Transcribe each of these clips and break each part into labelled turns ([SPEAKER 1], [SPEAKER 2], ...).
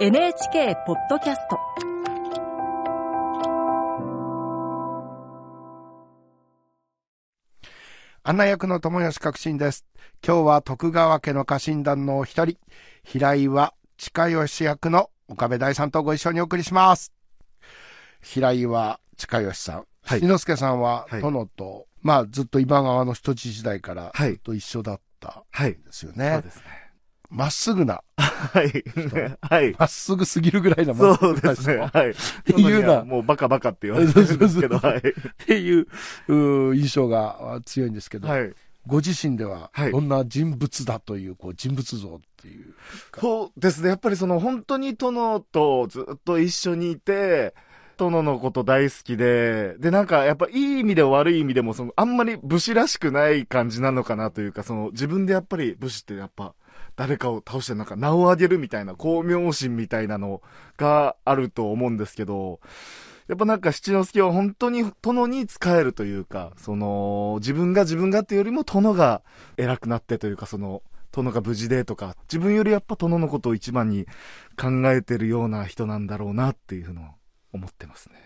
[SPEAKER 1] NHK ポッドキャスト
[SPEAKER 2] 案内役の友吉革新です。今日は徳川家の家臣団のお一人、平岩近吉役の岡部大さんとご一緒にお送りします。平岩近吉さん。
[SPEAKER 3] はい
[SPEAKER 2] 志の輔さんは
[SPEAKER 3] はい
[SPEAKER 2] 殿と、まあずっと今川の人質時代から
[SPEAKER 3] はい
[SPEAKER 2] ずっと一緒だった
[SPEAKER 3] はい。
[SPEAKER 2] んですよ
[SPEAKER 3] そう
[SPEAKER 2] ね。
[SPEAKER 3] ですね。
[SPEAKER 2] まっすぐな、
[SPEAKER 3] はい。はい。
[SPEAKER 2] まっすぐすぎるぐらいな
[SPEAKER 3] そう
[SPEAKER 2] まっすぐな
[SPEAKER 3] ですね。
[SPEAKER 2] 人
[SPEAKER 3] はい。
[SPEAKER 2] ていうな
[SPEAKER 3] もうバカバカって言われてるんですけど、はい。
[SPEAKER 2] っていううー印象が強いんですけど、
[SPEAKER 3] はい。
[SPEAKER 2] ご自身では
[SPEAKER 3] はい
[SPEAKER 2] どんな人物だという、こう人物像っていう。
[SPEAKER 3] そうですね。やっぱりその本当に殿とずっと一緒にいて、殿のこと大好きで、で、なんかやっぱいい意味でも悪い意味でも、そのあんまり武士らしくない感じなのかなというか、その自分でやっぱり武士ってやっぱ誰かを倒してなんか名を上げるみたいな、光明心みたいなのがあると思うんですけど、やっぱなんか七之助は本当に殿に仕えるというか、その自分が自分がっていうよりも殿が偉くなってというか、その殿が無事でとか、自分よりやっぱ殿のことを一番に考えてるような人なんだろうなっていうのを思ってますね。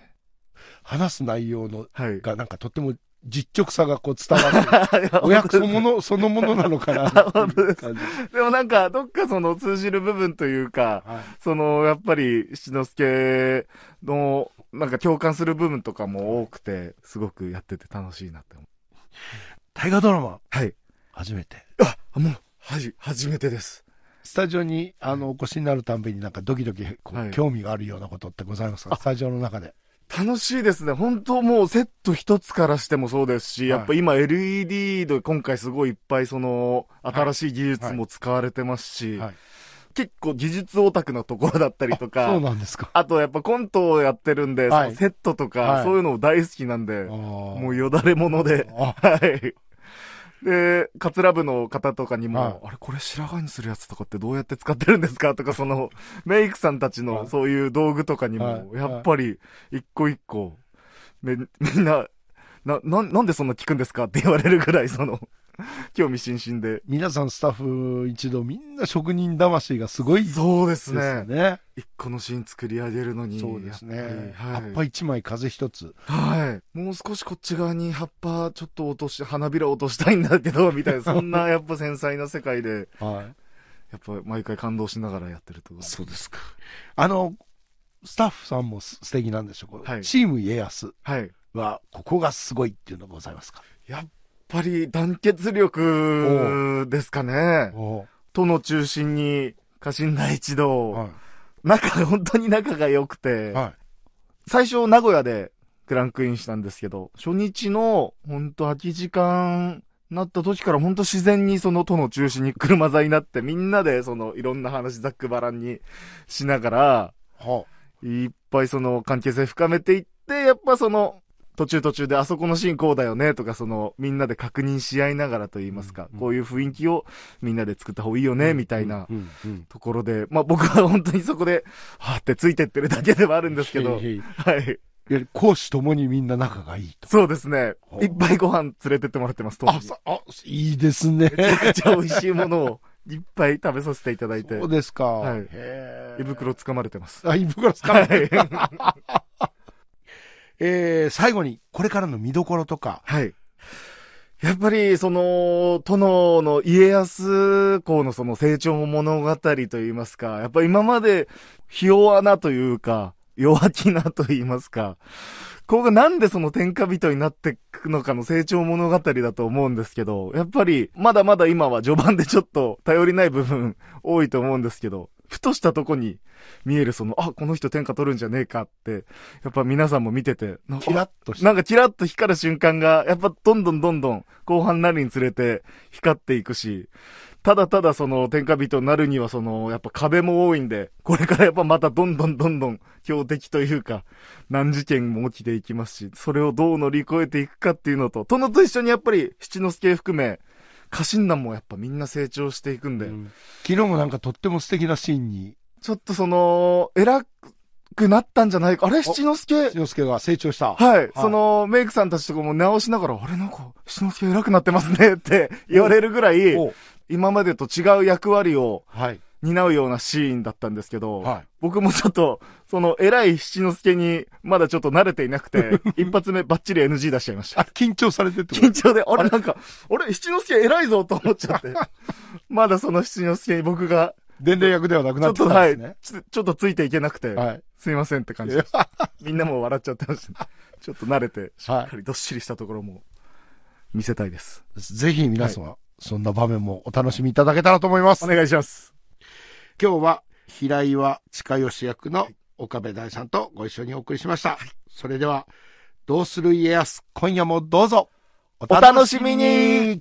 [SPEAKER 2] 話す内容の
[SPEAKER 3] はい。
[SPEAKER 2] がなんかとっても実直さがこう伝わる。お約束もの、そのものなのかな っていう
[SPEAKER 3] 本当です
[SPEAKER 2] 感じ。
[SPEAKER 3] でもなんか、どっかその通じる部分というか、
[SPEAKER 2] はい
[SPEAKER 3] その、やっぱり、七之助の、なんか共感する部分とかも多くて、すごくやってて楽しいなって思う。
[SPEAKER 2] 大河ドラマ、
[SPEAKER 3] はい。
[SPEAKER 2] 初めて。
[SPEAKER 3] あ、もう、はじ、初めてです。
[SPEAKER 2] スタジオに、あの、お越しになるたんびになんかドキドキ、こう
[SPEAKER 3] はい
[SPEAKER 2] 興味があるようなことってございますか？
[SPEAKER 3] あ
[SPEAKER 2] スタジオの中で。
[SPEAKER 3] 楽しいですね。本当もうセット一つからしてもそうですし、
[SPEAKER 2] はい。
[SPEAKER 3] やっぱ今 LED で今回すごいいっぱいその新しい技術も使われてますし、
[SPEAKER 2] はい。
[SPEAKER 3] 結構技術オタクのところだったりとか、
[SPEAKER 2] そうなんですか。
[SPEAKER 3] あとやっぱコントをやってるんで、
[SPEAKER 2] はい。
[SPEAKER 3] そのセットとか、
[SPEAKER 2] はい。
[SPEAKER 3] そういうの大好きなんで、
[SPEAKER 2] も
[SPEAKER 3] もうよだれもので、
[SPEAKER 2] あ
[SPEAKER 3] はい。で、カツラ部の方とかにも、
[SPEAKER 2] はい。
[SPEAKER 3] あれこれ白髪にするやつとかってどうやって使ってるんですか？とか、その、メイクさんたち
[SPEAKER 2] はい。
[SPEAKER 3] のそういう道具とかにも、
[SPEAKER 2] はい。
[SPEAKER 3] やっぱり、一個一個、め、みんな、な、な、なんでそんな聞くんですか？って言われるぐらい、その、興味津々で。
[SPEAKER 2] 皆さんスタッフ一同みんな職人魂がすごいです
[SPEAKER 3] そうです
[SPEAKER 2] よ
[SPEAKER 3] ね。
[SPEAKER 2] ね。
[SPEAKER 3] 一個のシーン作り上げるのに。
[SPEAKER 2] そうですね。
[SPEAKER 3] やっ
[SPEAKER 2] 葉っぱ一枚風一つ。
[SPEAKER 3] はい。はい。もう少しこっち側に葉っぱちょっと落とし、花びら落としたいんだけど、みたいな、そんなやっぱ繊細な世界で、
[SPEAKER 2] はい。
[SPEAKER 3] やっぱ毎回感動しながらやってると。
[SPEAKER 2] そうですか。あの、スタッフさんもす素敵なんでしょう、
[SPEAKER 3] はい
[SPEAKER 2] チーム家康
[SPEAKER 3] はい。
[SPEAKER 2] は、ここがすごいっていうのがございますか？
[SPEAKER 3] やっぱり団結力ですかね。
[SPEAKER 2] お
[SPEAKER 3] 都の中心に家臣団一同、
[SPEAKER 2] は
[SPEAKER 3] 仲、本当に仲が良くて、
[SPEAKER 2] い。はい。
[SPEAKER 3] 最初名古屋でクランクインしたんですけど、初日の本当空き時間なった時から本当自然にその都の中心に車座になってみんなでそのいろんな話ざっくばらんにしながら、
[SPEAKER 2] はい
[SPEAKER 3] っぱいその関係性深めていって、やっぱその途中途中であそこのシーンこうだよねとかそのみんなで確認し合いながらと言いますか、
[SPEAKER 2] うん
[SPEAKER 3] こういう雰囲気をみんなで作った方がいいよ
[SPEAKER 2] あ。
[SPEAKER 3] ね、みたいな
[SPEAKER 2] うんうん
[SPEAKER 3] ところで、まあ僕は本当にそこで、はーってついてってるだけではあるんですけど、
[SPEAKER 2] へいへいい
[SPEAKER 3] はい。
[SPEAKER 2] 講師ともにみんな仲がいいと。
[SPEAKER 3] そうですねいっぱいご飯連れてってもらってます、当
[SPEAKER 2] あ、
[SPEAKER 3] 時
[SPEAKER 2] さあ、いいですね。
[SPEAKER 3] めちゃくちゃ美味しいものをいっぱい食べさせていただいて
[SPEAKER 2] そう、ですか。
[SPEAKER 3] はい胃袋掴まれてます。
[SPEAKER 2] あ、胃袋つか
[SPEAKER 3] は
[SPEAKER 2] ない。
[SPEAKER 3] い。
[SPEAKER 2] えー、最後に、これからの見どころとか。
[SPEAKER 3] はい。やっぱり、その、殿の家康公のその成長物語といいますか、やっぱ今まで、ひ弱なというか、弱気なと言いますか、ここがなんでその天下人になっていくのかの成長物語だと思うんですけど、やっぱり、まだまだ今は序盤でちょっと頼りない部分多いと思うんですけど、ふとしたとこに見えるその、あ、この人天下取るんじゃねえかって、やっぱ皆さんも見てて、なんか
[SPEAKER 2] キラッと。
[SPEAKER 3] なんかキラッと光る瞬間が、やっぱどんどんどんどん後半になるにつれて光っていくし、ただただその天下人になるにはその、やっぱ壁も多いんで、これからやっぱまたどんどんどんどん強敵というか、難事件も起きていきますし、それをどう乗り越えていくかっていうのと、殿と一緒にやっぱり七之助含め、家臣団もやっぱみんな成長していくんで、
[SPEAKER 2] うん昨日もなんかとっても素敵なシーンに、
[SPEAKER 3] ちょっとその、偉くなったんじゃないか。あれ？七之助？
[SPEAKER 2] 志の輔が成長した。
[SPEAKER 3] はい。その、メイクさんたちとかも直しながら、あれ？なんか、七之助偉くなってますねって言われるぐらい、
[SPEAKER 2] お
[SPEAKER 3] 今までと違う役割を
[SPEAKER 2] はい。
[SPEAKER 3] 担うようなシーンだったんですけど、
[SPEAKER 2] はい。
[SPEAKER 3] 僕もちょっと、その偉い七之助にまだちょっと慣れていなくて、一発目バッチリ NG 出しちゃいました。
[SPEAKER 2] あ、緊張されてって
[SPEAKER 3] 緊張で、あれなんか、あれ七之助偉いぞと思っちゃって。まだその七之助に僕が、
[SPEAKER 2] 伝令役ではなくなって
[SPEAKER 3] ちょっと、はい
[SPEAKER 2] たんですね。、
[SPEAKER 3] ちょちょっとついていけなくて、
[SPEAKER 2] はい。
[SPEAKER 3] すいませんって感じで。みんなも笑っちゃってました。ちょっと慣れて、し
[SPEAKER 2] はい
[SPEAKER 3] っかりどっしりしたところも見せたいです。
[SPEAKER 2] ぜひ皆様、そんな場面もお楽しみいただけたらと思います
[SPEAKER 3] お。願いします。
[SPEAKER 2] 今日は平岩近吉役の岡部大さんとご一緒にお送りしました。それでは、どうする家康、今夜もどうぞ。
[SPEAKER 3] お楽しみに